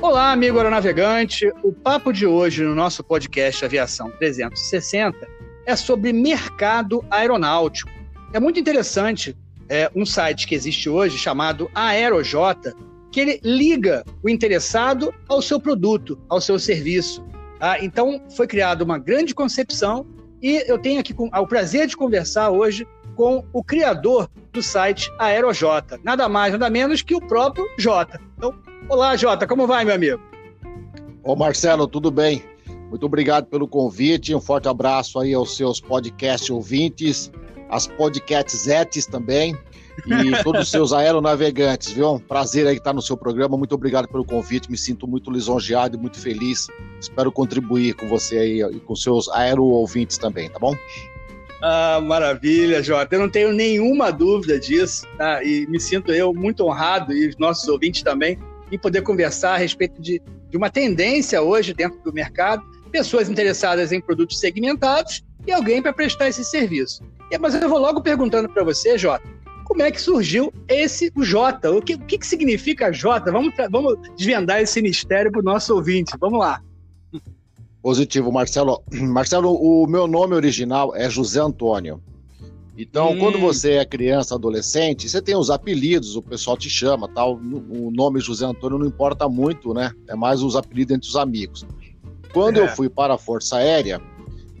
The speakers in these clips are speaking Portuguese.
Olá, amigo aeronavegante. O papo de hoje no nosso podcast Aviação 360 é sobre mercado aeronáutico. É muito interessante é, um site que existe hoje chamado AeroJ, que ele liga o interessado ao seu produto, ao seu serviço. Tá? Então, foi criada uma grande concepção e eu tenho aqui o prazer de conversar hoje com o criador do site AeroJ, nada mais, nada menos que o próprio Jota. Então, Olá, Jota, como vai, meu amigo? Ô, Marcelo, tudo bem? Muito obrigado pelo convite. Um forte abraço aí aos seus podcast ouvintes, as podcastesetes também e todos os seus aeronavegantes, viu? Prazer aí estar no seu programa. Muito obrigado pelo convite. Me sinto muito lisonjeado e muito feliz. Espero contribuir com você aí e com seus aero ouvintes também, tá bom? Ah, maravilha, Jota. Eu não tenho nenhuma dúvida disso, tá? E me sinto eu muito honrado e os nossos ouvintes também e poder conversar a respeito de, de uma tendência hoje dentro do mercado, pessoas interessadas em produtos segmentados e alguém para prestar esse serviço. Mas eu vou logo perguntando para você, Jota, como é que surgiu esse o Jota? O que, o que, que significa Jota? Vamos, vamos desvendar esse mistério para o nosso ouvinte. Vamos lá. Positivo, Marcelo. Marcelo, o meu nome original é José Antônio. Então, hum. quando você é criança, adolescente, você tem os apelidos, o pessoal te chama, tal. O nome José Antônio não importa muito, né? É mais os apelidos entre os amigos. Quando é. eu fui para a Força Aérea,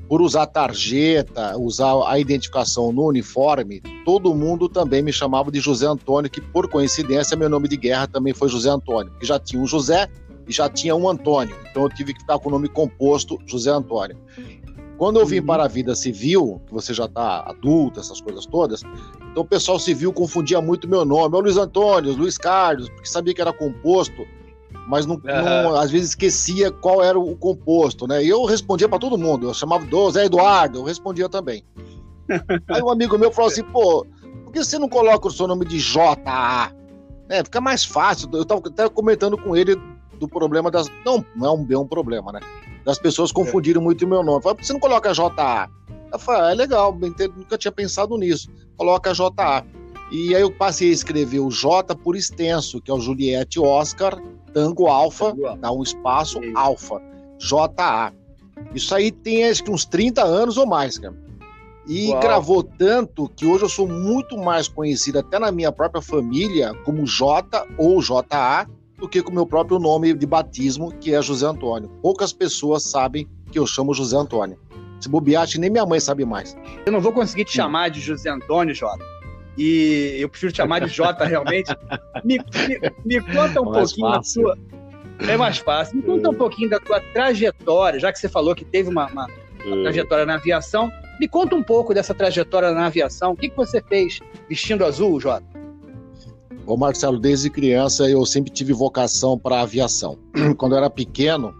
por usar tarjeta, usar a identificação no uniforme, todo mundo também me chamava de José Antônio, que por coincidência meu nome de guerra também foi José Antônio, que já tinha um José e já tinha um Antônio. Então eu tive que ficar com o nome composto José Antônio. Quando eu vim uhum. para a vida civil, que você já está adulto, essas coisas todas, então o pessoal civil confundia muito meu nome. É o Luiz Antônio, Luiz Carlos, porque sabia que era composto, mas não, uhum. não, às vezes esquecia qual era o composto, né? E eu respondia para todo mundo. Eu chamava do Zé Eduardo, eu respondia também. Aí um amigo meu falou assim, pô, por que você não coloca o seu nome de J.A.? É, fica mais fácil. Eu estava até comentando com ele do problema das. Não, não é um, é um problema, né? Das pessoas confundiram muito o meu nome. Falei, por que você não coloca JA? Eu falei, ah, é legal, nunca tinha pensado nisso. Coloca JA. E aí eu passei a escrever o J por extenso, que é o Juliette Oscar, Tango Alfa, dá um espaço, Alfa, JA. Isso aí tem acho que uns 30 anos ou mais, cara. E Uau. gravou tanto que hoje eu sou muito mais conhecido, até na minha própria família, como J ou JA, do que com o meu próprio nome de batismo, que é José Antônio. Poucas pessoas sabem que eu chamo José Antônio. Se bobear, acho que nem minha mãe sabe mais. Eu não vou conseguir te chamar de José Antônio, Jota. E eu prefiro te chamar de Jota realmente. Me, me, me conta um mais pouquinho fácil. da sua. É mais fácil. Me conta um pouquinho da tua trajetória, já que você falou que teve uma, uma, uma hum. trajetória na aviação. Me conta um pouco dessa trajetória na aviação. O que, que você fez vestindo azul, Jota? Ô Marcelo, desde criança eu sempre tive vocação para aviação. Quando eu era pequeno,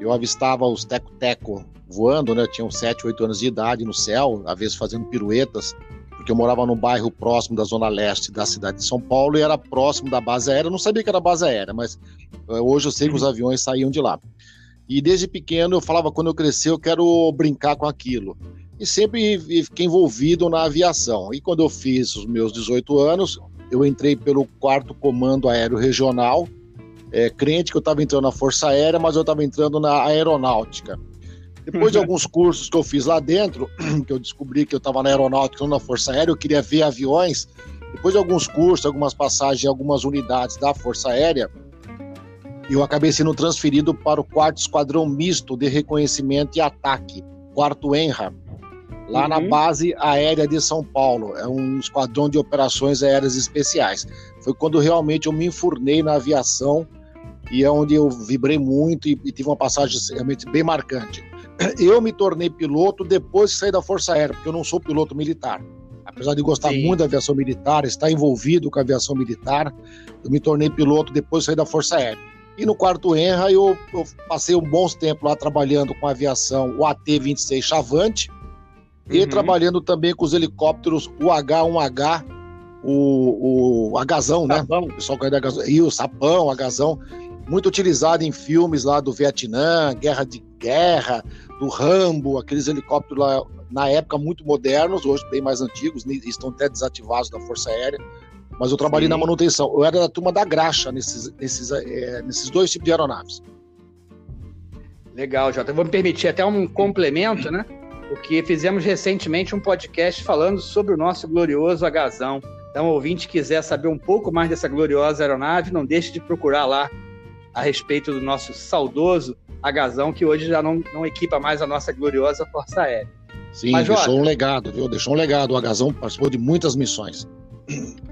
eu avistava os teco-teco voando, né? Eu tinha uns 7, 8 anos de idade no céu, às vezes fazendo piruetas, porque eu morava num bairro próximo da zona leste da cidade de São Paulo e era próximo da base aérea. Eu não sabia que era base aérea, mas eh, hoje eu sei que os uhum. aviões saíam de lá. E desde pequeno eu falava, quando eu crescer, eu quero brincar com aquilo. E sempre fiquei envolvido na aviação. E quando eu fiz os meus 18 anos, eu entrei pelo quarto comando aéreo regional, é, crente que eu estava entrando na Força Aérea, mas eu estava entrando na aeronáutica. Depois de alguns cursos que eu fiz lá dentro, que eu descobri que eu estava na aeronáutica, não na Força Aérea, eu queria ver aviões. Depois de alguns cursos, algumas passagens algumas unidades da Força Aérea, eu acabei sendo transferido para o quarto esquadrão misto de reconhecimento e ataque, quarto ENRA, lá uhum. na base aérea de São Paulo. É um esquadrão de operações aéreas especiais. Foi quando realmente eu me enfurnei na aviação e é onde eu vibrei muito e, e tive uma passagem realmente bem marcante. Eu me tornei piloto depois que saí da Força Aérea, porque eu não sou piloto militar. Apesar de gostar Sim. muito da aviação militar, estar envolvido com a aviação militar, eu me tornei piloto depois que saí da Força Aérea. E no quarto ENRA eu, eu passei um bom tempo lá trabalhando com a aviação, o AT-26 Chavante, e uhum. trabalhando também com os helicópteros UH-1H, o, o Agazão, né? O pessoal conhece Agazão. E o Sapão, Agazão, muito utilizado em filmes lá do Vietnã, Guerra de Guerra, do Rambo, aqueles helicópteros lá, na época muito modernos, hoje bem mais antigos, estão até desativados da Força Aérea. mas eu trabalhei Sim. na manutenção. Eu era da turma da graxa nesses, nesses, é, nesses dois tipos de aeronaves. Legal, Jota. Eu vou me permitir até um complemento, né? Porque fizemos recentemente um podcast falando sobre o nosso glorioso Agazão. Então, ouvinte quiser saber um pouco mais dessa gloriosa aeronave, não deixe de procurar lá a respeito do nosso saudoso Agazão, que hoje já não, não equipa mais a nossa gloriosa Força Aérea. Sim, Mas, deixou Jota, um legado, viu? Deixou um legado. O Agazão participou de muitas missões.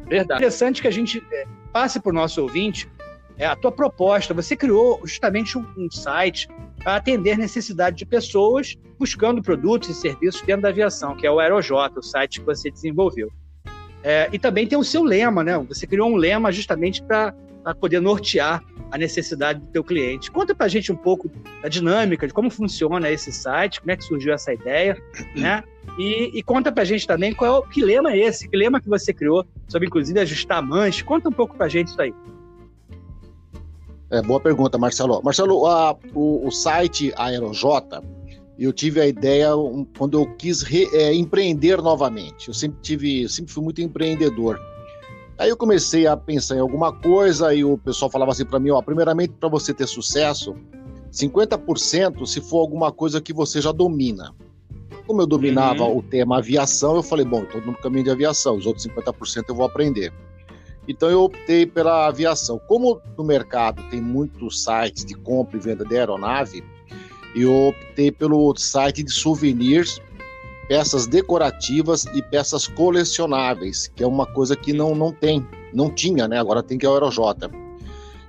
Verdade. É interessante que a gente é, passe para o nosso ouvinte é, a tua proposta. Você criou justamente um, um site para atender necessidade de pessoas buscando produtos e serviços dentro da aviação, que é o Aerojota, o site que você desenvolveu. É, e também tem o seu lema, né? Você criou um lema justamente para poder nortear a necessidade do teu cliente. Conta para a gente um pouco da dinâmica, de como funciona esse site, como é que surgiu essa ideia, né? E, e conta para a gente também qual é o, que lema é esse, que lema que você criou sobre, inclusive, ajustar manche. Conta um pouco para a gente isso aí. É, boa pergunta, Marcelo. Marcelo, a, o, o site Aerojota, eu tive a ideia um, quando eu quis re, é, empreender novamente. Eu sempre tive, sempre fui muito empreendedor. Aí eu comecei a pensar em alguma coisa e o pessoal falava assim para mim, ó, primeiramente para você ter sucesso, 50% se for alguma coisa que você já domina. Como eu dominava uhum. o tema aviação, eu falei, bom, estou no caminho de aviação, os outros 50% eu vou aprender. Então eu optei pela aviação. Como no mercado tem muitos sites de compra e venda de aeronave, eu optei pelo site de souvenirs, peças decorativas e peças colecionáveis, que é uma coisa que não, não tem, não tinha, né? Agora tem que é o Aerojota.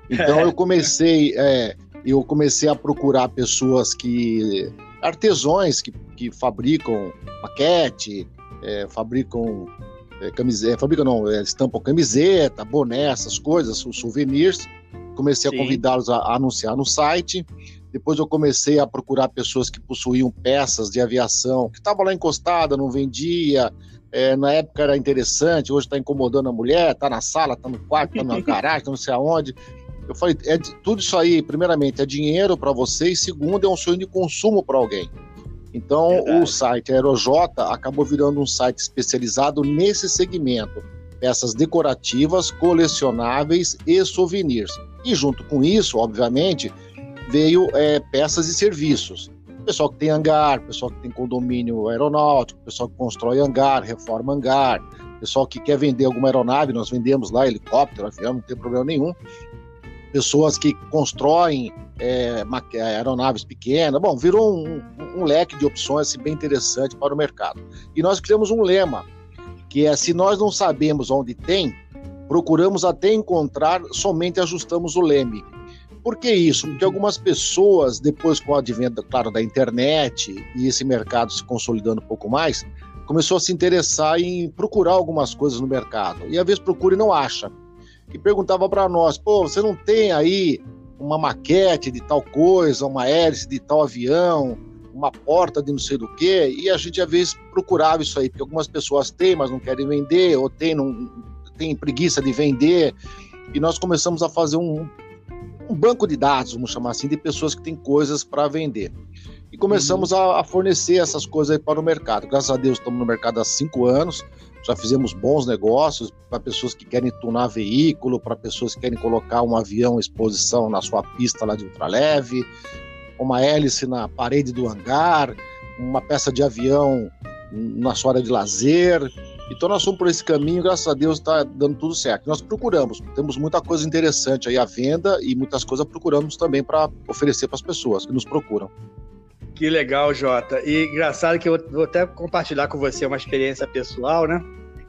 Então eu comecei, é, eu comecei a procurar pessoas que artesãos que, que fabricam maquete, é, fabricam é, camiseta, fabrica não, é, estampam camiseta, boné, essas coisas, os souvenirs. Comecei Sim. a convidá-los a, a, anunciar no site. Depois eu comecei a procurar pessoas que possuíam peças de aviação, que estavam lá encostada, não vendia. É, na época era interessante, hoje está incomodando a mulher, está na sala, está no quarto, está na garagem, tá não sei aonde. Eu falei, é, tudo isso aí, primeiramente, é dinheiro para você, e segundo, é um sonho de consumo para alguém. Então, Verdade. o site Aerojota acabou virando um site especializado nesse segmento: peças decorativas, colecionáveis e souvenirs. E junto com isso, obviamente, veio é, peças e serviços. Pessoal que tem hangar, pessoal que tem condomínio aeronáutico, pessoal que constrói hangar, reforma hangar, pessoal que quer vender alguma aeronave, nós vendemos lá helicóptero, avião, não tem problema nenhum. Pessoas que constroem é, aeronaves pequenas. Bom, virou um, um, leque de opções assim, bem interessante para o mercado. E nós criamos um lema, que é se nós não sabemos onde tem, procuramos até encontrar, somente ajustamos o leme. Por que isso? Porque algumas pessoas, depois com o advento, claro, da internet e esse mercado se consolidando um pouco mais, começou a se interessar em procurar algumas coisas no mercado. E às vezes procura e não acha. E perguntava para nós, pô, você não tem aí uma maquete de tal coisa, uma hélice de tal avião, uma porta de não sei do que, e a gente às vezes procurava isso aí, porque algumas pessoas têm, mas não querem vender, ou têm, não, têm preguiça de vender, e nós começamos a fazer um, um banco de dados, vamos chamar assim, de pessoas que têm coisas para vender. E começamos a, a, fornecer essas coisas para o mercado. Graças a Deus estamos no mercado há cinco anos, já fizemos bons negócios para pessoas que querem tunar veículo, para pessoas que querem colocar um avião exposição na sua pista lá de ultraleve, uma hélice na parede do hangar, uma peça de avião na sua área de lazer. Então nós fomos por esse caminho, graças a Deus está dando tudo certo. Nós procuramos, temos muita coisa interessante aí à venda e muitas coisas procuramos também para oferecer para as pessoas que nos procuram. Que legal, Jota. E engraçado que eu vou até compartilhar com você uma experiência pessoal, né?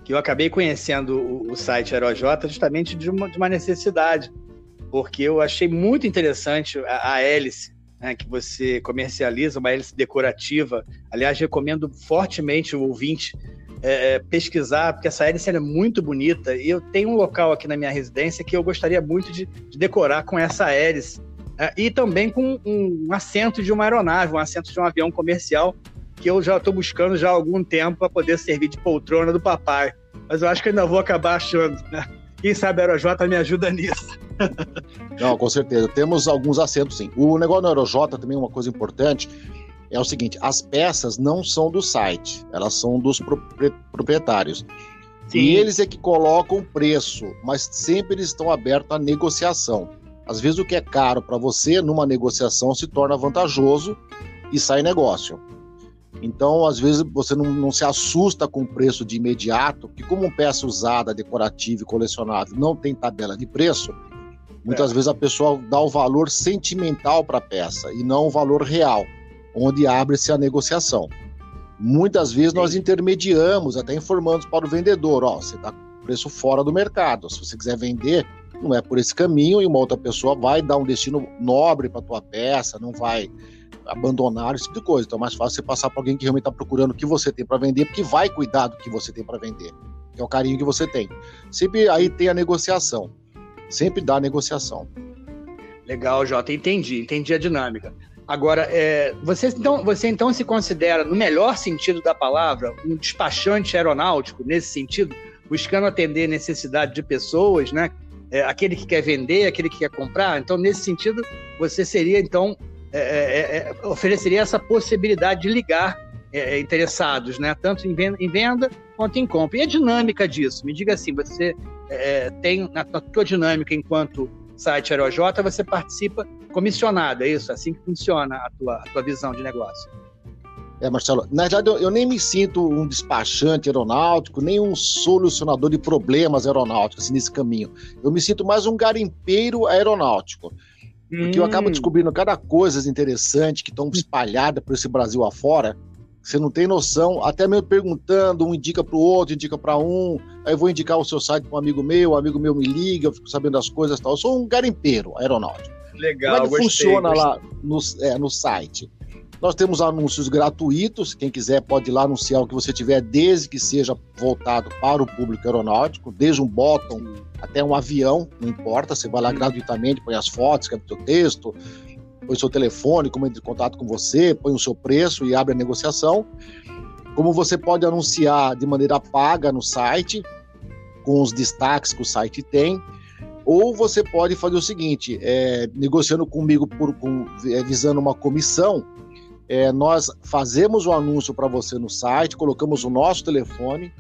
Que eu acabei conhecendo o, o site Aerojota justamente de uma, de uma, necessidade, porque eu achei muito interessante a, a hélice né, que você comercializa, uma hélice decorativa. Aliás, recomendo fortemente o ouvinte é, é pesquisar, porque essa hélice é muito bonita. E eu tenho um local aqui na minha residência que eu gostaria muito de, de decorar com essa hélice é, e também com um assento de uma aeronave, um assento de um avião comercial, que eu já estou buscando já há algum tempo para poder servir de poltrona do papai. Mas eu acho que ainda vou acabar achando. Né? Quem sabe a Aerojota me ajuda nisso. Não, com certeza. Temos alguns assentos, sim. O negócio do Aerojota também, uma coisa importante, é o seguinte: as peças não são do site, elas são dos proprietários. Sim. E eles é que colocam o preço, mas sempre eles estão abertos à negociação. Às vezes o que é caro para você, numa negociação, se torna vantajoso e sai negócio. Então, às vezes, você não, não se assusta com o preço de imediato, que como peça usada, decorativa e colecionável não tem tabela de preço, muitas é. vezes a pessoa dá o valor sentimental para a peça e não o valor real, onde abre-se a negociação. Muitas vezes nós intermediamos, até informamos para o vendedor, ó, você está com preço fora do mercado. Se você quiser vender, não é por esse caminho e uma outra pessoa vai dar um destino nobre para tua peça, não vai abandonar esse tipo de coisa. Então é mais fácil você passar para alguém que realmente está procurando o que você tem para vender, porque vai cuidar do que você tem para vender, que é o carinho que você tem. Sempre aí tem a negociação, sempre dá a negociação. Legal, Jota, entendi, entendi a dinâmica. Agora, é, você, então, você então se considera, no melhor sentido da palavra, um despachante aeronáutico, nesse sentido, buscando atender necessidade de pessoas, né? É, aquele que quer vender, aquele que quer comprar. Então, nesse sentido, você seria, então, é, é, é ofereceria essa possibilidade de ligar é, interessados, né? Tanto em venda, em venda, quanto em compra. E a dinâmica disso? Me diga assim, você tem, na, tua dinâmica enquanto site AeroJ, você participa comissionado, é isso? Assim que funciona a tua, a tua visão de negócio. É, Marcelo, na verdade eu, eu, nem me sinto um despachante aeronáutico, nem um solucionador de problemas aeronáuticos assim, nesse caminho. Eu me sinto mais um garimpeiro aeronáutico. Porque hum. eu acabo descobrindo cada coisa interessante que estão espalhadas por esse Brasil afora. Você não tem noção, até mesmo perguntando, um indica para o outro, indica para um, aí eu vou indicar o seu site para um amigo meu, um amigo meu me liga, eu fico sabendo das coisas tal. Eu sou um garimpeiro aeronáutico. Legal, Como é que gostei, funciona gostei. lá no, é, no site? Nós temos anúncios gratuitos, quem quiser pode ir lá anunciar o que você tiver, desde que seja voltado para o público aeronáutico, desde um bottom até um avião, não importa, você vai lá gratuitamente, põe as fotos, escreve o seu texto, põe seu telefone, como entra em contato com você, põe o seu preço e abre a negociação. Como você pode anunciar de maneira paga no site, com os destaques que o site tem, ou você pode fazer o seguinte, é, negociando comigo por, com, é, visando uma comissão, é, nós fazemos o anúncio para você no site, colocamos o nosso telefone,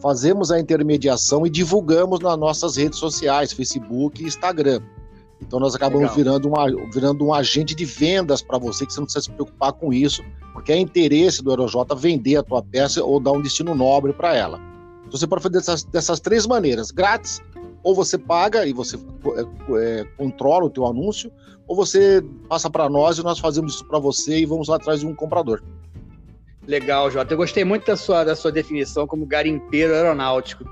fazemos a intermediação e divulgamos nas nossas redes sociais, Facebook e Instagram. Então nós acabamos virando, uma, virando um agente de vendas para você, que você não precisa se preocupar com isso, porque é interesse do AeroJ vender a tua peça ou dar um destino nobre para ela. Então você pode fazer dessas, dessas três maneiras, grátis, ou você paga e você é, é, controla o teu anúncio, ou você passa para nós e nós fazemos isso para você e vamos lá atrás de um comprador. Legal, Jota. Eu gostei muito da sua, da sua definição como garimpeiro aeronáutico.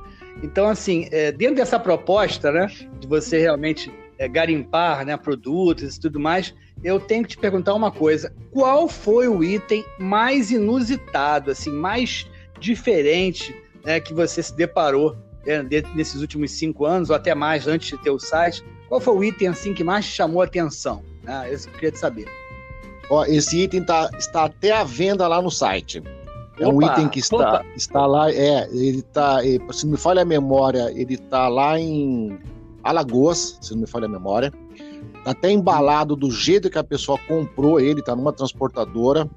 Então, assim, é, dentro dessa proposta, né, de você realmente é, garimpar né, produtos e tudo mais, eu tenho que te perguntar uma coisa. Qual foi o item mais inusitado, assim, mais diferente né, que você se deparou né, nesses últimos cinco anos, ou até mais antes de ter o site? Qual foi o item assim que mais te chamou a atenção? Ah, eu queria te saber. Ó, esse item tá, está até à venda lá no site. É Opa, um item que está, está lá, é, ele está, se me falha a memória, ele está lá em Alagoas, se não me falha a memória. Tá até embalado do jeito que a pessoa comprou ele, tá numa transportadora.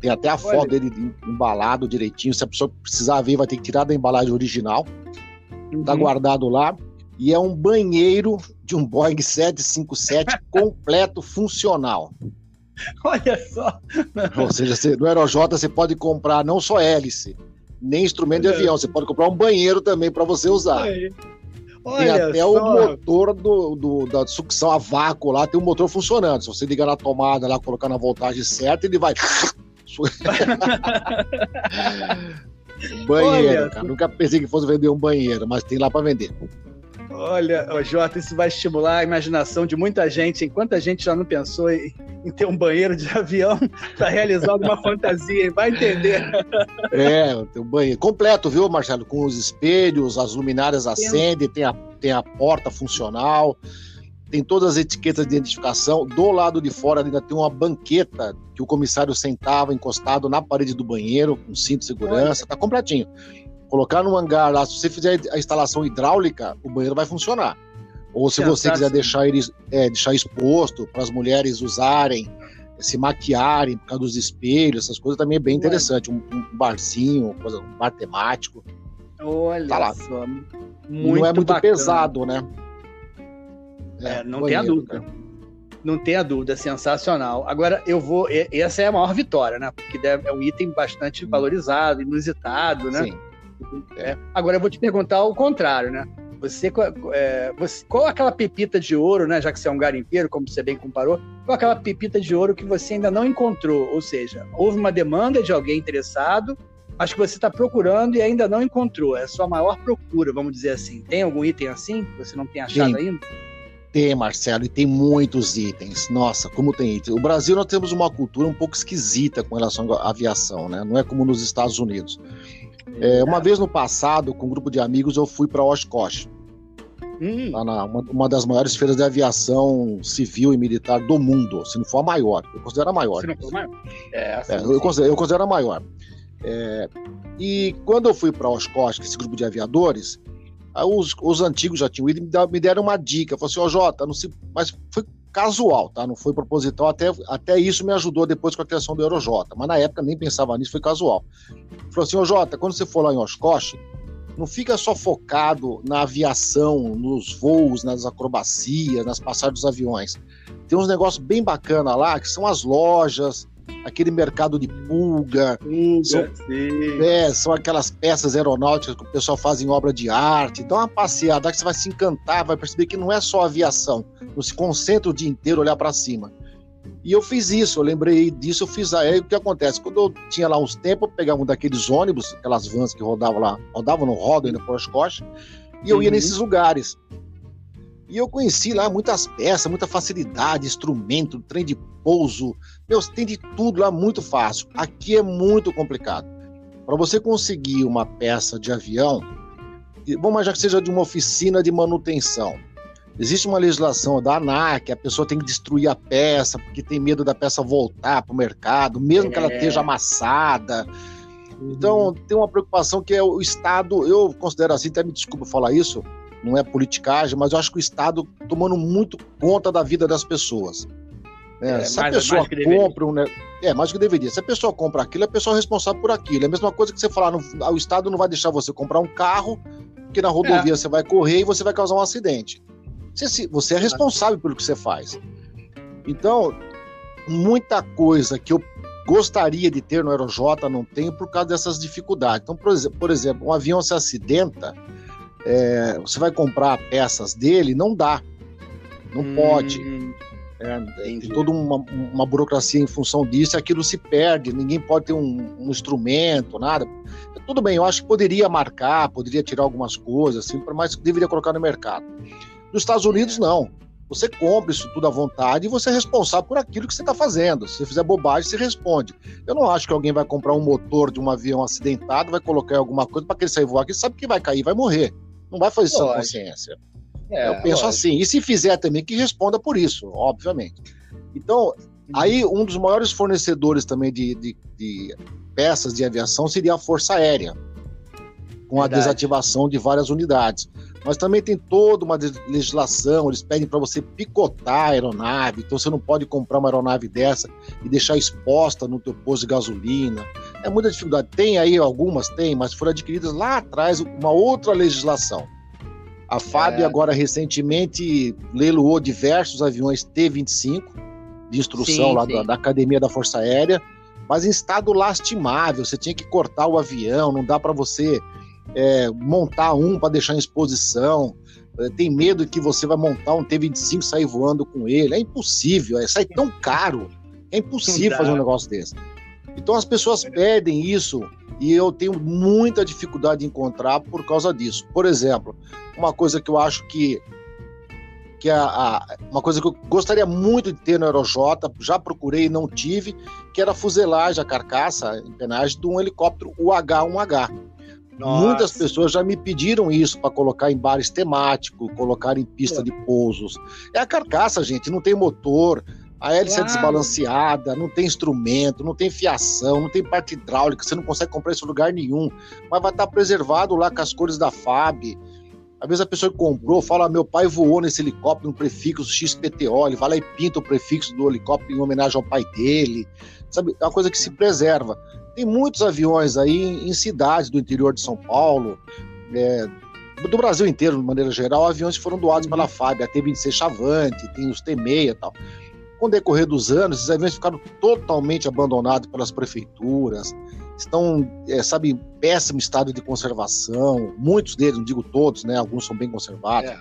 Tem até a Olha. foto dele embalado direitinho. Se a pessoa precisar ver, vai ter que tirar da embalagem original. Tá uhum. Tá guardado lá. E é um banheiro de um Boeing 757 completo funcional. Olha só. Ou seja, você, no Aerojota você pode comprar não só hélice, nem instrumento de é. avião, você pode comprar um banheiro também para você usar. Olha tem até só. o motor do, do, da sucção a vácuo lá, tem um motor funcionando. Se você ligar na tomada lá, colocar na voltagem certa, ele vai. banheiro, Olha, cara. Nunca pensei que fosse vender um banheiro, mas tem lá para vender. Olha, Jota, isso vai estimular a imaginação de muita gente. Enquanto a gente já não pensou em, em ter um banheiro de avião para realizar alguma fantasia, vai entender. É, tem um banheiro completo, viu, Marcelo? Com os espelhos, as luminárias acendem, tem a, tem a porta funcional, tem todas as etiquetas de identificação. Do lado de fora ainda tem uma banqueta que o comissário sentava encostado na parede do banheiro, com cinto de segurança, tá completinho colocar no hangar lá, se você fizer a instalação hidráulica, o banheiro vai funcionar. Ou se você quiser deixar ele é, deixar exposto para as mulheres usarem, se maquiarem por causa dos espelhos, essas coisas também é bem interessante. Um, um barzinho, um bar temático. Olha tá só. Muito não é muito bacana. pesado, né? É, não tem a dúvida. Não tem a dúvida, sensacional. Agora, eu vou. Essa é a maior vitória, né? Porque é um item bastante valorizado, inusitado, né? Sim. É. Agora, eu vou te perguntar o contrário, né? Você, é, você, qual aquela pepita de ouro, né? Já que você é um garimpeiro, como você bem comparou, qual aquela pepita de ouro que você ainda não encontrou? Ou seja, houve uma demanda de alguém interessado, acho que você está procurando e ainda não encontrou. É a sua maior procura, vamos dizer assim. Tem algum item assim que você não tem achado Sim. ainda? Tem, Marcelo, e tem muitos itens. Nossa, como tem itens. O Brasil nós temos uma cultura um pouco esquisita com relação à aviação, né? Não é como nos Estados Unidos. É, uma vez no passado, com um grupo de amigos, eu fui para Oshkosh. Hum. Tá na, uma, uma, das maiores feiras de aviação civil e militar do mundo, se não for a maior. Eu considero a maior. Se não for maior. É, assim, é, eu, considero, eu, considero, a maior. É, e quando eu fui para Oshkosh, esse grupo de aviadores, os, os, antigos já tinham ido e me deram uma dica. Falaram assim, ó, oh, Jota, não se... mas foi casual, tá? Não foi proposital. Até, até isso me ajudou depois com a criação do Eurojota. Mas na época nem pensava nisso, foi casual. Falou assim, ô Jota, quando você for lá em Oshkosh, não fica só focado na aviação, nos voos, nas acrobacias, nas passagens dos aviões. Tem uns negócios bem bacana lá, que são as lojas, aquele mercado de pulga. Pulga, são, é, são aquelas peças aeronáuticas que o pessoal faz em obra de arte. Dá uma passeada que você vai se encantar, vai perceber que não é só aviação. Não se concentra o dia inteiro olhar para cima. E eu fiz isso, eu lembrei disso, eu fiz aí o que acontece? Quando eu tinha lá uns tempos, eu pegava um daqueles ônibus, aquelas vans que rodavam lá, rodavam no rodo ainda por Oshkosh, e eu uhum. ia nesses lugares. E eu conheci lá muitas peças, muita facilidade, instrumento, trem de pouso. Meu, tem de tudo lá muito fácil. Aqui é muito complicado. Para você conseguir uma peça de avião, vamos já que seja de uma oficina de manutenção. Existe uma legislação da ANAC, a pessoa tem que destruir a peça, porque tem medo da peça voltar para o mercado, mesmo é. que ela é. esteja amassada. Então, uhum. tem uma preocupação que é o Estado, eu considero assim, até me desculpa falar isso, não é politicagem, mas eu acho que o Estado tomando muito conta da vida das pessoas. É, é, se a pessoa compra um. É, mais do que deveria. Se a pessoa compra aquilo, a pessoa é responsável por aquilo. É a mesma coisa que você falar, no, o Estado não vai deixar você comprar um carro, que na rodovia é. você vai correr e você vai causar um acidente. Você, você é responsável pelo que você faz. Então, muita coisa que eu gostaria de ter no Aerojota não tenho por causa dessas dificuldades. Então, por exemplo, um avião se acidenta, é, você vai comprar peças dele, não dá. Não hum, pode. É, tem toda uma, uma, burocracia em função disso, aquilo se perde, ninguém pode ter um, um, instrumento, nada. Tudo bem, eu acho que poderia marcar, poderia tirar algumas coisas, assim, mas deveria colocar no mercado. Nos Estados Unidos, é. não. Você compra isso tudo à vontade e você é responsável por aquilo que você está fazendo. Se você fizer bobagem, você responde. Eu não acho que alguém vai comprar um motor de um avião acidentado, vai colocar alguma coisa para que ele sair voar aqui, sabe que vai cair, vai morrer. Não vai fazer isso com consciência. É, eu penso lógico. assim. E se fizer também, que responda por isso, obviamente. Então, aí um dos maiores fornecedores também de, de, de peças de aviação seria a Força Aérea, com Verdade. a desativação de várias unidades. Mas também tem toda uma legislação, eles pedem para você picotar a aeronave, então você não pode comprar uma aeronave dessa e deixar exposta no teu posto de gasolina. É muita dificuldade. Tem aí algumas, tem, mas foram adquiridas lá atrás uma outra legislação. A FAB é. agora recentemente leiloou diversos aviões T-25 de instrução sim, lá sim. Da, da Academia da Força Aérea, mas em estado lastimável. Você tinha que cortar o avião, não dá para você é, montar um para deixar em exposição. É, tem medo que você vai montar um T-25 e sair voando com ele. É impossível, é, sai tão caro. É impossível fazer um negócio desse. Então as pessoas pedem isso e eu tenho muita dificuldade de encontrar por causa disso. Por exemplo, uma coisa que eu acho que que é a, a, uma coisa que eu gostaria muito de ter no Aerojota, já procurei e não tive, que era a fuselagem, a carcaça, a empenagem de um helicóptero UH-1H. Nossa. Muitas pessoas já me pediram isso para colocar em bares temáticos, colocar em pista de pousos. É a carcaça, gente, não tem motor, a hélice claro. é desbalanceada, não tem instrumento, não tem fiação, não tem parte hidráulica, você não consegue comprar isso em lugar nenhum. Mas vai estar preservado lá com as cores da FAB. Às vezes a pessoa que comprou fala: meu pai voou nesse helicóptero no prefixo XPTO, ele vai lá e pinta o prefixo do helicóptero em homenagem ao pai dele. Sabe? É uma coisa que se preserva. Tem muitos aviões aí em cidades do interior de São Paulo, é, do Brasil inteiro, de maneira geral, aviões foram doados uhum. pela FAB, a T-26 Chavante, tem os T-6 e tal. Com o decorrer dos anos, esses aviões ficaram totalmente abandonados pelas prefeituras, estão, é, sabe, em péssimo estado de conservação, muitos deles, não digo todos, né, alguns são bem conservados. É.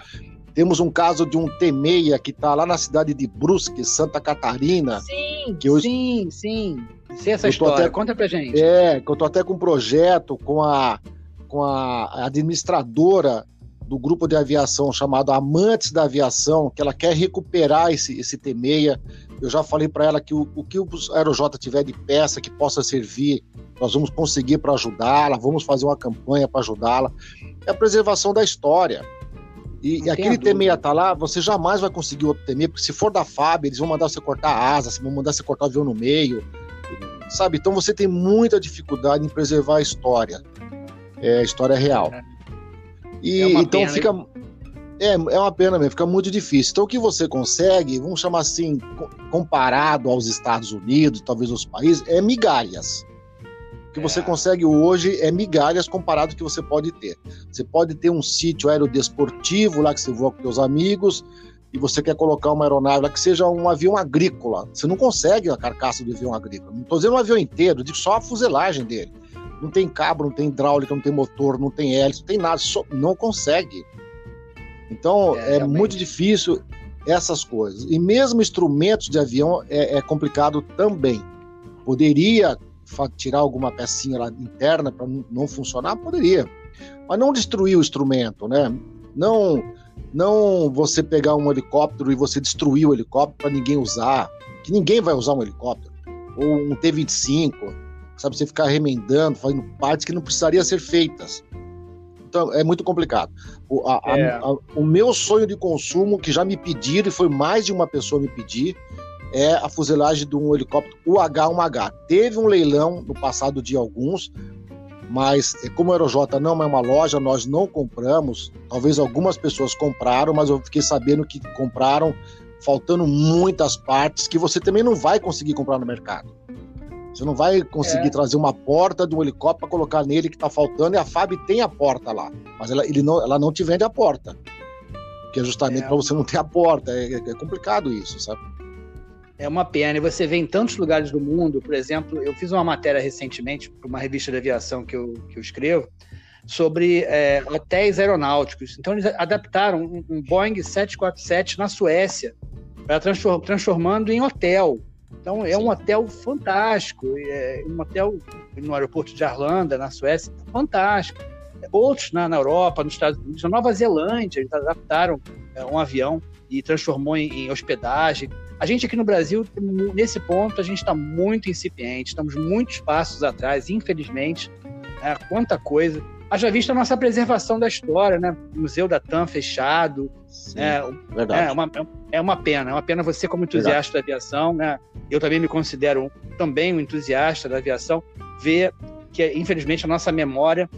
Temos um caso de um T-6 que está lá na cidade de Brusque, Santa Catarina. Sim, que eu, sim, sim. Sei essa história, até, conta pra gente. É, que eu tô até com um projeto com a, com a administradora do grupo de aviação chamado Amantes da Aviação, que ela quer recuperar esse, esse T6. Eu já falei para ela que o, o que o Aeroj tiver de peça que possa servir, nós vamos conseguir para ajudá-la, vamos fazer uma campanha para ajudá-la. É a preservação da história. E, e aquele T6 tá lá, você jamais vai conseguir outro T6, porque se for da FAB, eles vão mandar você cortar a asa, vão mandar você cortar o avião no meio, sabe? Então você tem muita dificuldade em preservar a história, é, a história real. É. E é então pena, fica. É, é uma pena mesmo, fica muito difícil. Então, o que você consegue, vamos chamar assim, comparado aos Estados Unidos, talvez aos países, é migalhas. O que é. você consegue hoje é migalhas comparado ao que você pode ter. Você pode ter um sítio aerodesportivo lá que você voa com seus amigos e você quer colocar uma aeronave lá que seja um avião agrícola. Você não consegue a carcaça do avião agrícola. Não estou dizendo um avião inteiro, digo só a fuselagem dele. Não tem cabo, não tem hidráulica, não tem motor, não tem hélice, não tem nada, só não consegue. Então é, é muito difícil essas coisas. E mesmo instrumentos de avião é, é complicado também. Poderia tirar alguma pecinha lá interna para não funcionar? Poderia. Mas não destruir o instrumento, né? Não, não você pegar um helicóptero e você destruir o helicóptero para ninguém usar, que ninguém vai usar um helicóptero. Ou um T-25, sabe? Você ficar remendando, fazendo partes que não precisariam ser feitas. Então, é muito complicado. O, a, é. a, a, o meu sonho de consumo, que já me pediram, e foi mais de uma pessoa me pedir, é a fuselagem de um helicóptero UH-1H. Teve um leilão no passado de alguns, mas é, como a Aerojota não é uma loja, nós não compramos. Talvez algumas pessoas compraram, mas eu fiquei sabendo que compraram faltando muitas partes que você também não vai conseguir comprar no mercado. Você não vai conseguir é. trazer uma porta de um helicóptero para colocar nele que está faltando e a FAB tem a porta lá, mas ela, ele não, ela não te vende a porta, que é justamente é. para você não ter a porta. É, é complicado isso, sabe? É uma pena. E você vê em tantos lugares do mundo, por exemplo, eu fiz uma matéria recentemente para uma revista de aviação que eu, que eu escrevo, sobre é, hotéis aeronáuticos. Então, eles adaptaram um, um Boeing 747 na Suécia, transform, transformando em hotel. Então, é um hotel fantástico. É um hotel no aeroporto de Arlanda, na Suécia, fantástico. Outros na, na Europa, nos Estados Unidos, na Nova Zelândia, eles adaptaram é, um avião e transformou em, em hospedagem. A gente aqui no Brasil, nesse ponto, a gente está muito incipiente, estamos muitos passos atrás, infelizmente. Né? Quanta coisa. Haja vista a nossa preservação da história, né? Museu da TAM fechado. Sim, é, verdade. É uma, é uma pena, é uma pena você, como entusiasta verdade. da aviação, né? Eu também me considero também um entusiasta da aviação, ver que, infelizmente, a nossa memória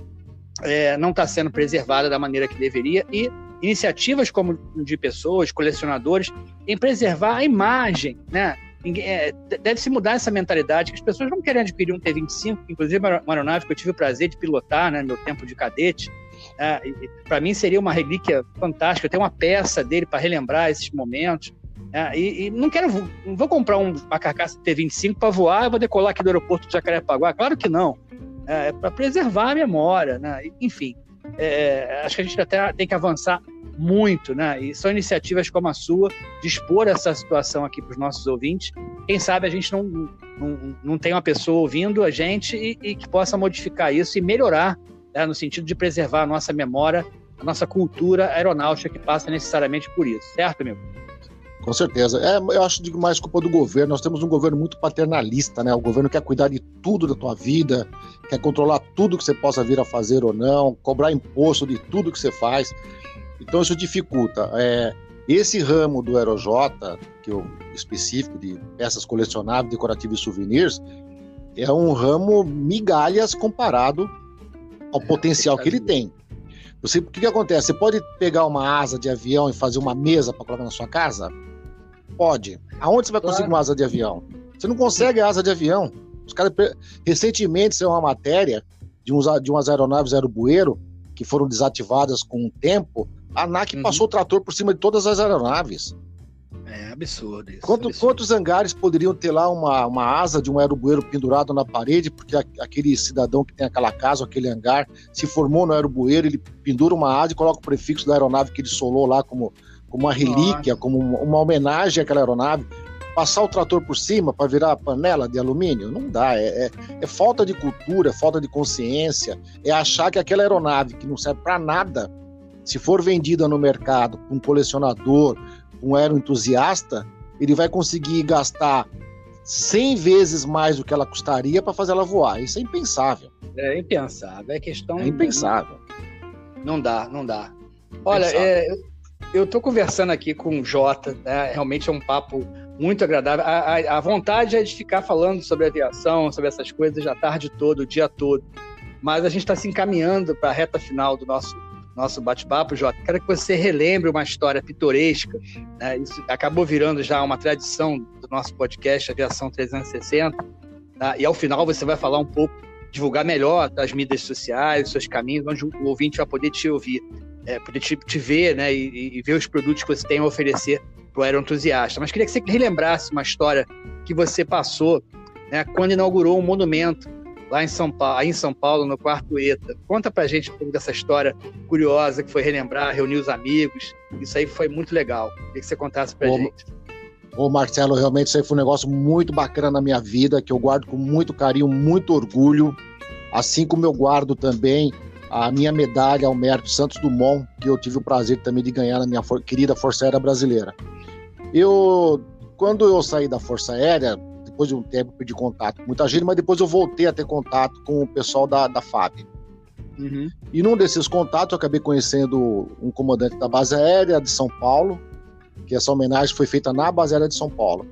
é, não está sendo preservada da maneira que deveria e iniciativas como de pessoas, colecionadores, em preservar a imagem, né? É, Deve-se mudar essa mentalidade, que as pessoas não querem adquirir um T-25, inclusive uma aeronave que eu tive o prazer de pilotar, né, no meu tempo de cadete. É, para mim seria uma relíquia fantástica, ter uma peça dele para relembrar esses momentos. É, e, e, não quero, não vou comprar um, uma carcaça T-25 para voar e vou decolar aqui do aeroporto de Jacarepaguá. Claro que não. É, é para preservar a memória, né? Enfim, é, acho que a gente até tem que avançar muito, né? E são iniciativas como a sua de expor essa situação aqui para os nossos ouvintes. Quem sabe a gente não, não, não tem uma pessoa ouvindo a gente e, e que possa modificar isso e melhorar, né? no sentido de preservar a nossa memória, a nossa cultura aeronáutica que passa necessariamente por isso, certo, amigo? Com certeza. É, eu acho que mais culpa do governo. Nós temos um governo muito paternalista, né? O governo quer cuidar de tudo da tua vida, quer controlar tudo que você possa vir a fazer ou não, cobrar imposto de tudo que você faz. Então isso dificulta. É, esse ramo do Aerojota, que o específico de peças colecionáveis, decorativas e souvenirs, é um ramo migalhas comparado ao é, potencial que ele tem. Você, o que, que acontece? Você pode pegar uma asa de avião e fazer uma mesa para colocar na sua casa? Pode. Aonde você vai conseguir claro. uma asa de avião? Você não consegue asa de avião. Os caras recentemente saiu uma matéria de, uns, de umas aeronaves aerobueiro que foram desativadas com o tempo, a ANAC uhum. passou o trator por cima de todas as aeronaves. É absurdo isso. Quanto, absurdo. Quantos hangares poderiam ter lá uma, uma asa de um aerobueiro pendurado na parede, porque a, aquele cidadão que tem aquela casa, aquele hangar, se formou no aerobueiro, ele pendura uma asa e coloca o prefixo da aeronave que ele solou lá como, como uma relíquia, Nossa. como uma, uma homenagem àquela aeronave passar o trator por cima para virar panela de alumínio? Não dá. É, é, é, falta de cultura, é falta de consciência. É achar que aquela aeronave que não serve para nada, se for vendida no mercado para um colecionador, um aeroentusiasta, ele vai conseguir gastar 100 vezes mais do que ela custaria para fazer ela voar. Isso é impensável. É impensável. É questão. É impensável. Não dá, não dá. Olha, é, eu estou conversando aqui com o Jota, né? realmente é um papo muito agradável. A, a, a, vontade é de ficar falando sobre aviação, sobre essas coisas a tarde toda, o dia todo. Mas a gente está se encaminhando para a reta final do nosso nosso bate-papo, Jota. Quero que você relembre uma história pitoresca. Né? Isso acabou virando já uma tradição do nosso podcast Aviação 360. Tá? E ao final você vai falar um pouco, divulgar melhor as mídias sociais, os seus caminhos, onde o ouvinte vai poder te ouvir, é, poder te, te ver né? E, e, ver os produtos que você tem a oferecer para o aeroentusiasta. Mas queria que você relembrasse uma história que você passou né, quando inaugurou um monumento lá em São Paulo, aí em São Paulo, no quarto ETA. Conta pra gente um pouco dessa história curiosa que foi relembrar, reunir os amigos. Isso aí foi muito legal. Queria que você contasse pra Ô, gente. Ô Marcelo, realmente isso aí foi um negócio muito bacana na minha vida, que eu guardo com muito carinho, muito orgulho. Assim como eu guardo também a minha medalha ao mérito Santos Dumont, que eu tive o prazer também de ganhar na minha querida Força Aérea Brasileira. Eu, quando eu saí da Força Aérea, depois de um tempo perdi contato com muita gente, mas depois eu voltei a ter contato com o pessoal da, da FAB. Uhum. E num desses contatos eu acabei conhecendo um comandante da base aérea de São Paulo, que essa homenagem foi feita na base aérea de São Paulo.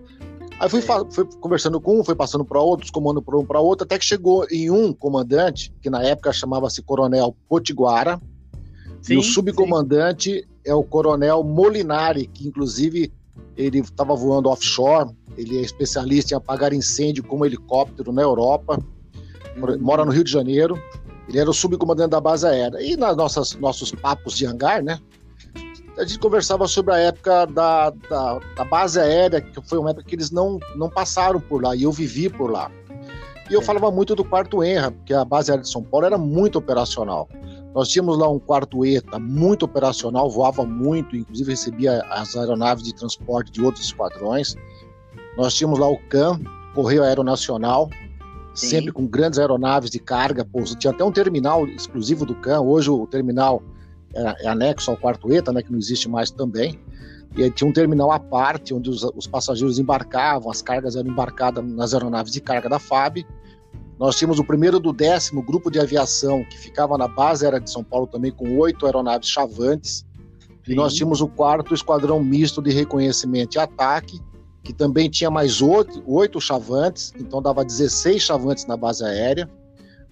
Aí fui, fui conversando com um, fui passando para outros, comando para um para outro, até que chegou em um comandante, que na época chamava-se Coronel Potiguara, sim, e o subcomandante sim. é o Coronel Molinari, que inclusive ele estava voando offshore, ele é especialista em apagar incêndio como helicóptero na Europa, mora no Rio de Janeiro. Ele era o subcomandante da base aérea. E nas nossas nossos papos de hangar, né? A gente conversava sobre a época da, da, da, base aérea, que foi uma época que eles não, não passaram por lá, e eu vivi por lá. E eu falava muito do quarto Enra, porque a base aérea de São Paulo era muito operacional. Nós tínhamos lá um quarto ETA muito operacional, voava muito, inclusive recebia as aeronaves de transporte de outros esquadrões. Nós tínhamos lá o CAM, Correio Aeronacional, Sim. sempre com grandes aeronaves de carga. Pouso. Tinha até um terminal exclusivo do CAM. Hoje o terminal é, é anexo ao quarto ETA, né, que não existe mais também. E aí tinha um terminal à parte, onde os, os passageiros embarcavam, as cargas eram embarcadas nas aeronaves de carga da FAB nós tínhamos o primeiro do décimo grupo de aviação, que ficava na base aérea de São Paulo também, com oito aeronaves chavantes. Sim. E nós tínhamos o quarto esquadrão misto de reconhecimento e ataque, que também tinha mais oito, oito chavantes, então dava 16 chavantes na base aérea,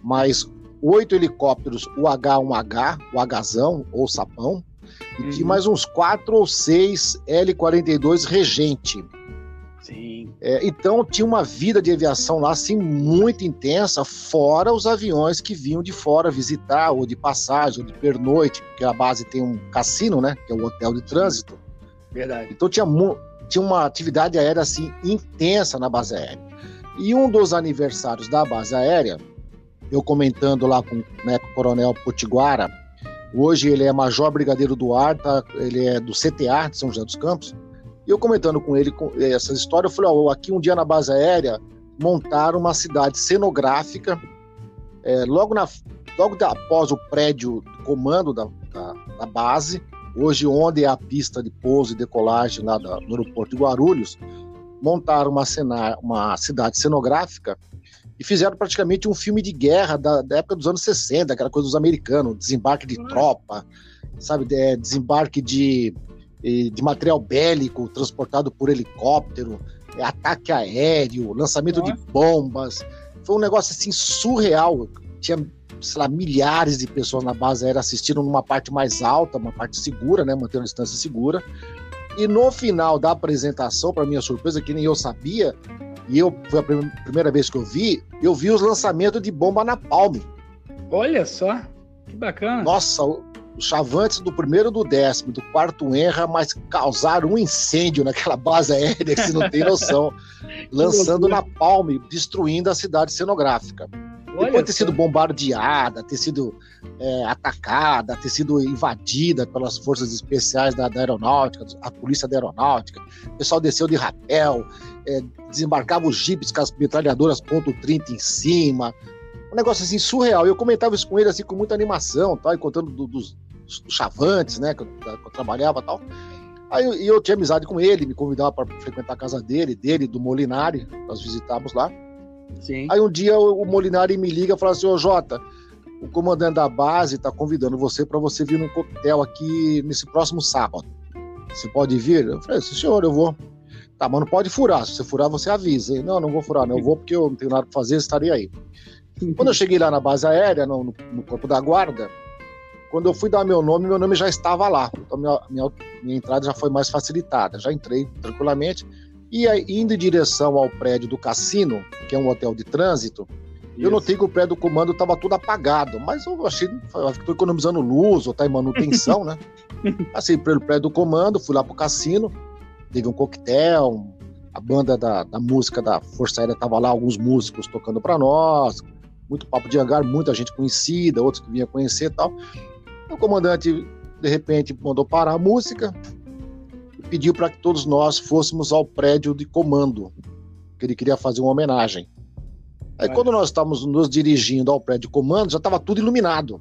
mais oito helicópteros UH-1H, o Hzão ou sapão, e uhum. tinha mais uns quatro ou seis L-42 Regente, Sim. É, então tinha uma vida de aviação lá assim muito intensa, fora os aviões que vinham de fora visitar, ou de passagem, ou de pernoite, porque a base tem um cassino, né? Que é o hotel de trânsito. Verdade. Então tinha, tinha uma atividade aérea assim intensa na base aérea. E um dos aniversários da base aérea, eu comentando lá com né, o coronel Potiguara, hoje ele é major brigadeiro do ar, tá? ele é do CTA de São José dos Campos. E eu comentando com ele com essas histórias, eu falei: ó, aqui um dia na base aérea montaram uma cidade cenográfica, é, logo, na, logo após o prédio do comando da, da, da, base, hoje onde é a pista de pouso e decolagem lá da, no aeroporto de Guarulhos, montaram uma, cenar, uma cidade cenográfica e fizeram praticamente um filme de guerra da, da, época dos anos 60, aquela coisa dos americanos, desembarque de tropa, sabe, é, desembarque de de material bélico transportado por helicóptero, é, ataque aéreo, lançamento Nossa. de bombas. Foi um negócio assim surreal. Tinha, sei lá, milhares de pessoas na base aérea assistindo numa parte mais alta, uma parte segura, né, mantendo a distância segura. E no final da apresentação, para minha surpresa, que nem eu sabia, e eu foi a primeira vez que eu vi, eu vi os lançamentos de bomba na palme. Olha só. Que bacana. Nossa, os chavantes do primeiro, do décimo, do quarto Enra, mas causaram um incêndio naquela base aérea que você não tem noção, lançando na Palme, destruindo a cidade cenográfica. Olha Depois de ter sido bombardeada, ter sido é, atacada, ter sido invadida pelas forças especiais da, da, aeronáutica, a polícia da aeronáutica, o pessoal desceu de rapel, é, desembarcava os jipes com as metralhadoras ponto .30 em cima, um negócio assim surreal. Eu comentava isso com ele assim com muita animação, tal, e contando do, dos, dos chavantes, né, que eu, que eu trabalhava tal. Aí eu, eu tinha amizade com ele, me convidava para frequentar a casa dele, dele, do Molinari, nós visitávamos lá. Sim. Aí um dia o, o Molinari me liga e fala assim: Ô Jota, o comandante da base está convidando você para você vir num coquetel aqui nesse próximo sábado. Você pode vir? Eu falei: sim, senhor, eu vou. Tá, mas não pode furar. Se você furar, você avisa. Hein? Não, não vou furar, não. Eu vou porque eu não tenho nada para fazer, estarei aí. Quando eu cheguei lá na base aérea, no, no corpo da guarda, quando eu fui dar meu nome, meu nome já estava lá. Então minha, minha, minha entrada já foi mais facilitada. Já entrei tranquilamente. E aí, indo em direção ao prédio do cassino, que é um hotel de trânsito, Isso. eu notei que o prédio do comando estava tudo apagado. Mas eu achei que estou economizando luz ou está em manutenção, né? Passei pelo prédio do comando, fui lá pro cassino, teve um coquetel, a banda da, da música da Força Aérea estava lá, alguns músicos tocando para nós, muito papo de hangar, muita gente conhecida, outros que vinha conhecer e tal. O comandante, de repente, mandou parar a música e pediu para que todos nós fôssemos ao prédio de comando, que ele queria fazer uma homenagem. Aí, quando nós estávamos nos dirigindo ao prédio de comando, já estava tudo iluminado.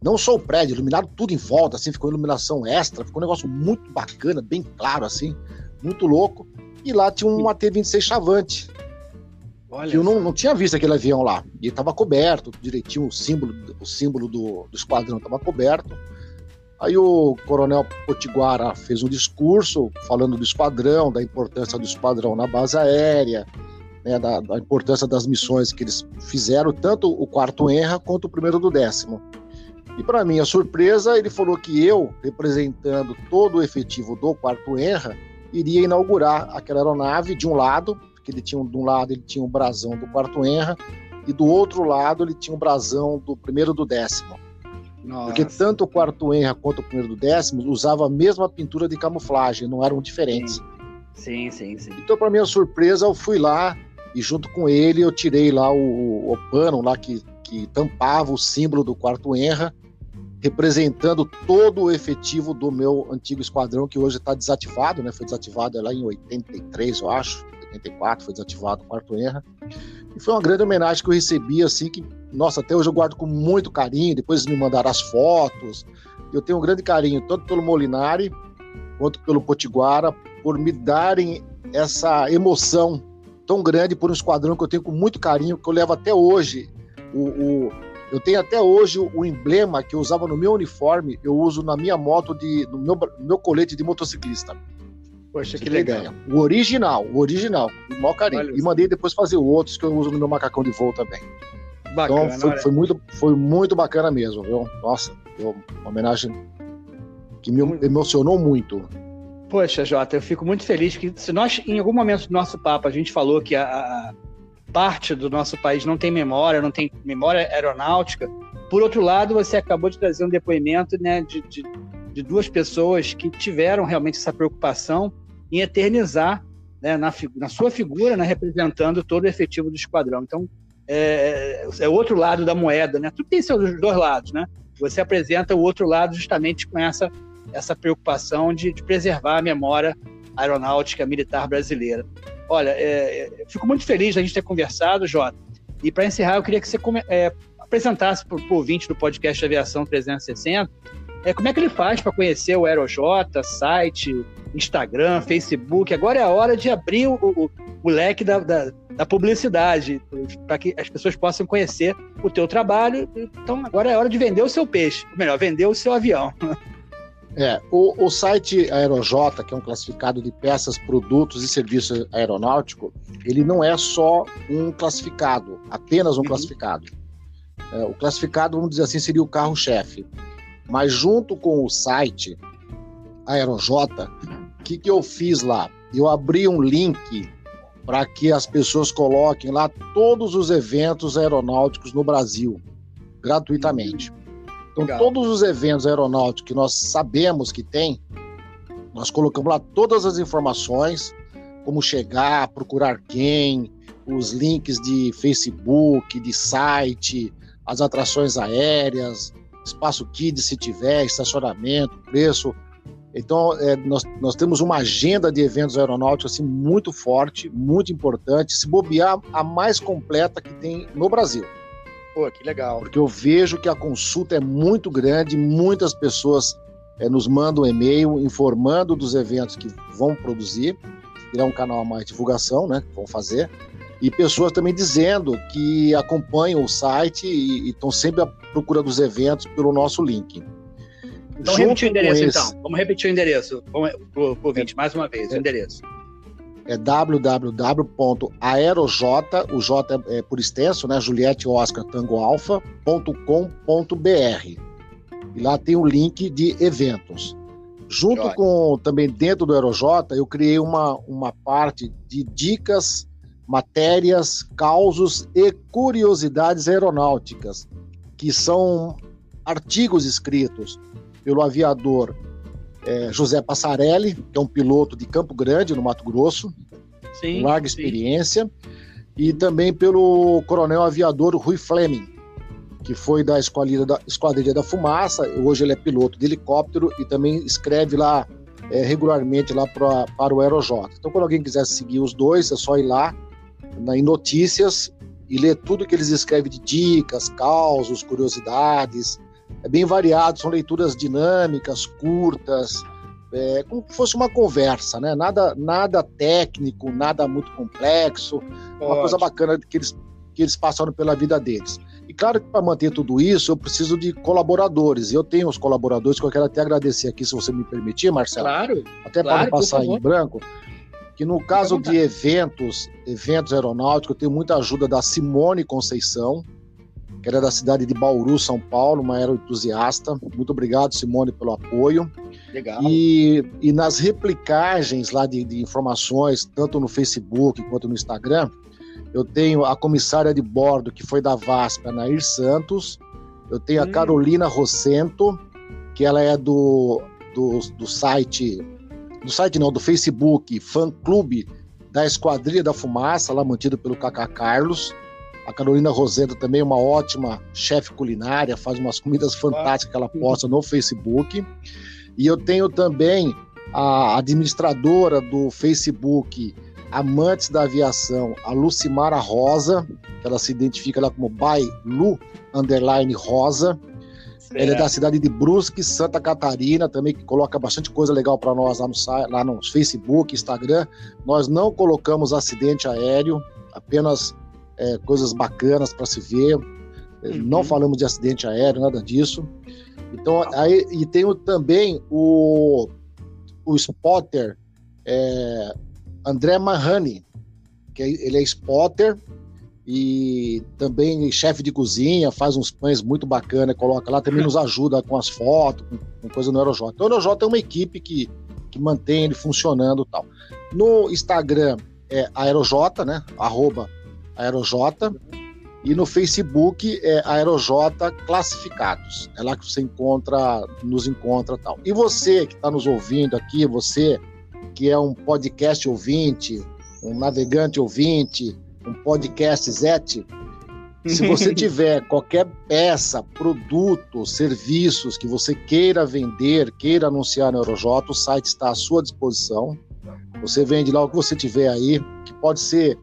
Não só o prédio, iluminado tudo em volta, assim, ficou iluminação extra, ficou um negócio muito bacana, bem claro, assim, muito louco. E lá tinha uma T-26 Chavante, Olha que eu não, não, tinha visto aquele avião lá. E estava coberto, direitinho, o símbolo, o símbolo do, do esquadrão estava coberto. Aí o coronel Potiguara fez um discurso falando do esquadrão, da importância do esquadrão na base aérea, né, da, da, importância das missões que eles fizeram, tanto o quarto Enra quanto o primeiro do décimo. E para minha surpresa, ele falou que eu, representando todo o efetivo do quarto Enra, iria inaugurar aquela aeronave de um lado que ele tinha de um lado ele tinha o brasão do quarto Enra e do outro lado ele tinha o brasão do primeiro do décimo. Nossa. Porque tanto o quarto Enra quanto o primeiro do décimo usava a mesma pintura de camuflagem, não eram diferentes. Sim, sim, sim. Então, para minha surpresa, eu fui lá e junto com ele eu tirei lá o, o pano lá que, que tampava o símbolo do quarto Enra, representando todo o efetivo do meu antigo esquadrão que hoje está desativado, né? Foi desativado lá em 83, eu acho. 74, foi desativado o quarto Enra. E foi uma grande homenagem que eu recebi, assim, que, nossa, até hoje eu guardo com muito carinho. Depois me mandaram as fotos. Eu tenho um grande carinho, tanto pelo Molinari quanto pelo Potiguara, por me darem essa emoção tão grande por um esquadrão que eu tenho com muito carinho, que eu levo até hoje. O, o eu tenho até hoje o, o, emblema que eu usava no meu uniforme, eu uso na minha moto, de, no, meu, meu colete de motociclista. Poxa, que legal. Ideia. O original, o original, o maior carinho. Olha e mandei depois fazer outros que eu uso no meu macacão de voo também. Bacana, então foi, foi, muito, foi muito bacana mesmo, viu? Nossa, uma homenagem que me emocionou muito. Poxa, Jota, eu fico muito feliz que se nós, em algum momento do nosso papo, a gente falou que a, a parte do nosso país não tem memória, não tem memória aeronáutica, por outro lado, você acabou de trazer um depoimento né, de, de de duas pessoas que tiveram realmente essa preocupação em eternizar né, na, na, sua figura, né, representando todo o efetivo do esquadrão. Então, é, é outro lado da moeda, né? Tudo tem seus dois lados, né? Você apresenta o outro lado justamente com essa, essa preocupação de, de preservar a memória aeronáutica militar brasileira. Olha, é, é fico muito feliz de a gente ter conversado, Jota. E para encerrar, eu queria que você é, apresentasse para o ouvinte do podcast Aviação 360 é, como é que ele faz para conhecer o Aerojota, site, Instagram, Facebook? Agora é a hora de abrir o, o, o leque da, da, da publicidade, para que as pessoas possam conhecer o teu trabalho. Então agora é hora de vender o seu peixe, ou melhor, vender o seu avião. É, o, o site Aerojota, que é um classificado de peças, produtos e serviços aeronáuticos, ele não é só um classificado, apenas um uhum. classificado. É, o classificado, vamos dizer assim, seria o carro-chefe. Mas junto com o site Aerojota, o que, que eu fiz lá? Eu abri um link para que as pessoas coloquem lá todos os eventos aeronáuticos no Brasil, gratuitamente. Então, Legal. todos os eventos aeronáuticos que nós sabemos que tem, nós colocamos lá todas as informações, como chegar, procurar quem, os links de Facebook, de site, as atrações aéreas, espaço kids se tiver, estacionamento, preço. Então, é, nós, nós temos uma agenda de eventos aeronáuticos assim, muito forte, muito importante, se bobear a mais completa que tem no Brasil. Pô, que legal. Porque eu vejo que a consulta é muito grande, muitas pessoas é, nos mandam um e-mail informando dos eventos que vão produzir, é um canal a mais divulgação, né, que vão fazer, e pessoas também dizendo que acompanham o site e estão sempre à procura dos eventos pelo nosso link. Então, repetir o endereço, esse, então. Vamos repetir o endereço para o ouvinte, mais uma vez, é, o endereço. É www.aeroj, o J é por extenso, né? Juliette Oscar Tango Alfa.com.br. E lá tem o link de eventos. Junto com também dentro do Aerojota, eu criei uma, uma parte de dicas, matérias, causos e curiosidades aeronáuticas, que são artigos escritos pelo aviador é, José Passarelli, que é um piloto de Campo Grande, no Mato Grosso, sim, larga experiência, e também pelo coronel aviador Rui Fleming, que foi da Esquadrilha da, Esquadrilha da Fumaça, hoje ele é piloto de helicóptero e também escreve lá é, regularmente lá pra, para o Aerojota. Então, quando alguém quiser seguir os dois, é só ir lá na, em notícias e ler tudo que eles escrevem de dicas, causos, curiosidades. É bem variado, são leituras dinâmicas, curtas, é, como se fosse uma conversa, né? Nada, nada técnico, nada muito complexo, uma coisa bacana que eles, que eles passaram pela vida deles. E claro que para manter tudo isso, eu preciso de colaboradores. E eu tenho os colaboradores que eu quero até agradecer aqui, se você me permitir, Marcelo. Claro. Até claro, para não passar em branco. Que no caso de eventos, eventos aeronáuticos, eu tenho muita ajuda da Simone Conceição, que era é da cidade de Bauru, São Paulo, uma aeroentusiasta. Muito obrigado, Simone, pelo apoio. Legal. E, e nas replicagens lá de, de informações, tanto no Facebook quanto no Instagram, eu tenho a comissária de bordo, que foi da VASP, Nair Santos. Eu tenho a hum. Carolina Rossento, que ela é do, do, do site, do site não, do Facebook, fã clube da Esquadrilha da Fumaça, lá mantido pelo Cacá Carlos. A Carolina Rosendo também é uma ótima chefe culinária, faz umas comidas fantásticas que ela posta no Facebook. E eu tenho também a administradora do Facebook Amantes da Aviação, a Lucimara Rosa, que ela se identifica lá como by Lu underline Rosa. Ela é da cidade de Brusque, Santa Catarina, também que coloca bastante coisa legal para nós lá no, lá no Facebook, Instagram. Nós não colocamos acidente aéreo, apenas é, coisas bacanas para se ver. É, uhum. Não falamos de acidente aéreo, nada disso. Então, aí, e tem também o, o spotter é, André Mahani, que é, ele é spotter e também chefe de cozinha, faz uns pães muito bacana, coloca lá, também nos ajuda com as fotos, com, com coisa no Aerojota. Então, o Aerojota é uma equipe que, que mantém ele funcionando e tal. No Instagram é Aerojota, né? Arroba Aerojota. E no Facebook é Aerojota Classificados. É lá que você encontra, nos encontra tal. E você que está nos ouvindo aqui, você que é um podcast ouvinte, um navegante ouvinte, um podcast Zete, se você tiver qualquer peça, produto, serviços que você queira vender, queira anunciar no Aerojota, o site está à sua disposição. Você vende lá o que você tiver aí, que pode ser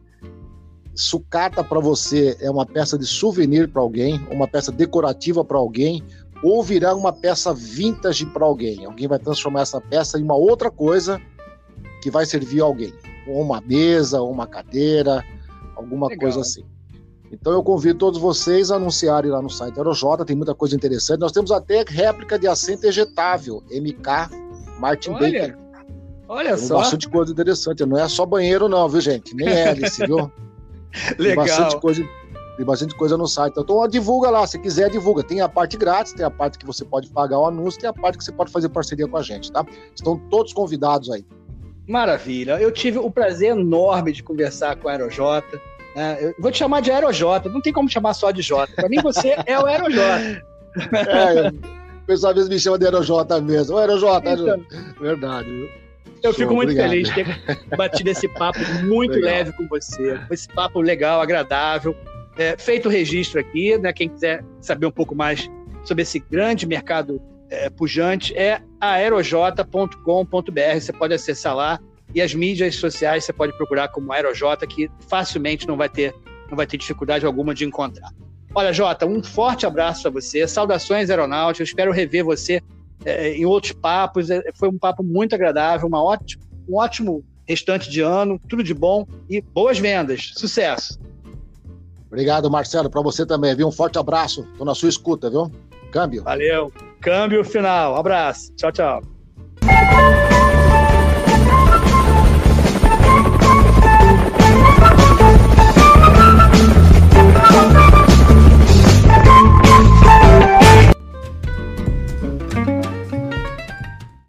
sucata para você é uma peça de souvenir para alguém, uma peça decorativa para alguém, ou virar uma peça vintage para alguém. Alguém vai transformar essa peça em uma outra coisa que vai servir a alguém, ou uma mesa, ou uma cadeira, alguma Legal. coisa assim. Então eu convido todos vocês a anunciarem lá no site Aerojota, tem muita coisa interessante. Nós temos até réplica de assento ejetável, MK Martin Olha. Baker. Olha tem só. Bastante coisa interessante. Não é só banheiro, não, viu, gente? Nem hélice, viu? Legal. Tem bastante coisa, tem bastante coisa no site. Então divulga lá, se quiser, divulga. Tem a parte grátis, tem a parte que você pode pagar o anúncio, tem a parte que você pode fazer parceria com a gente, tá? Estão todos convidados aí. Maravilha. Eu tive o prazer enorme de conversar com a Aerojota. Né? Eu vou te chamar de Aerojota, não tem como chamar só de Jota. Para mim, você é o Aerojota. É, o pessoal às vezes me chama de Aerojota mesmo. Ô, Aerojota, então, verdade. Eu Show, fico muito obrigado. feliz de ter batido esse papo muito legal. leve com você. Esse papo legal, agradável. É, feito o registro aqui, né? Quem quiser saber um pouco mais sobre esse grande mercado é, pujante é aeroj.com.br. Você pode acessar lá e as mídias sociais você pode procurar como Aeroj, que facilmente não vai ter, não vai ter dificuldade alguma de encontrar. Olha, Jota, um forte abraço a você. Saudações aeronáuticas. Espero rever você é, em outros papos. É, foi um papo muito agradável, uma ótimo, um ótimo restante de ano. Tudo de bom e boas vendas. Sucesso. Obrigado, Marcelo. Para você também, viu? Um forte abraço. Estou na sua escuta, viu? Câmbio. Valeu. Câmbio final. Abraço. Tchau, tchau.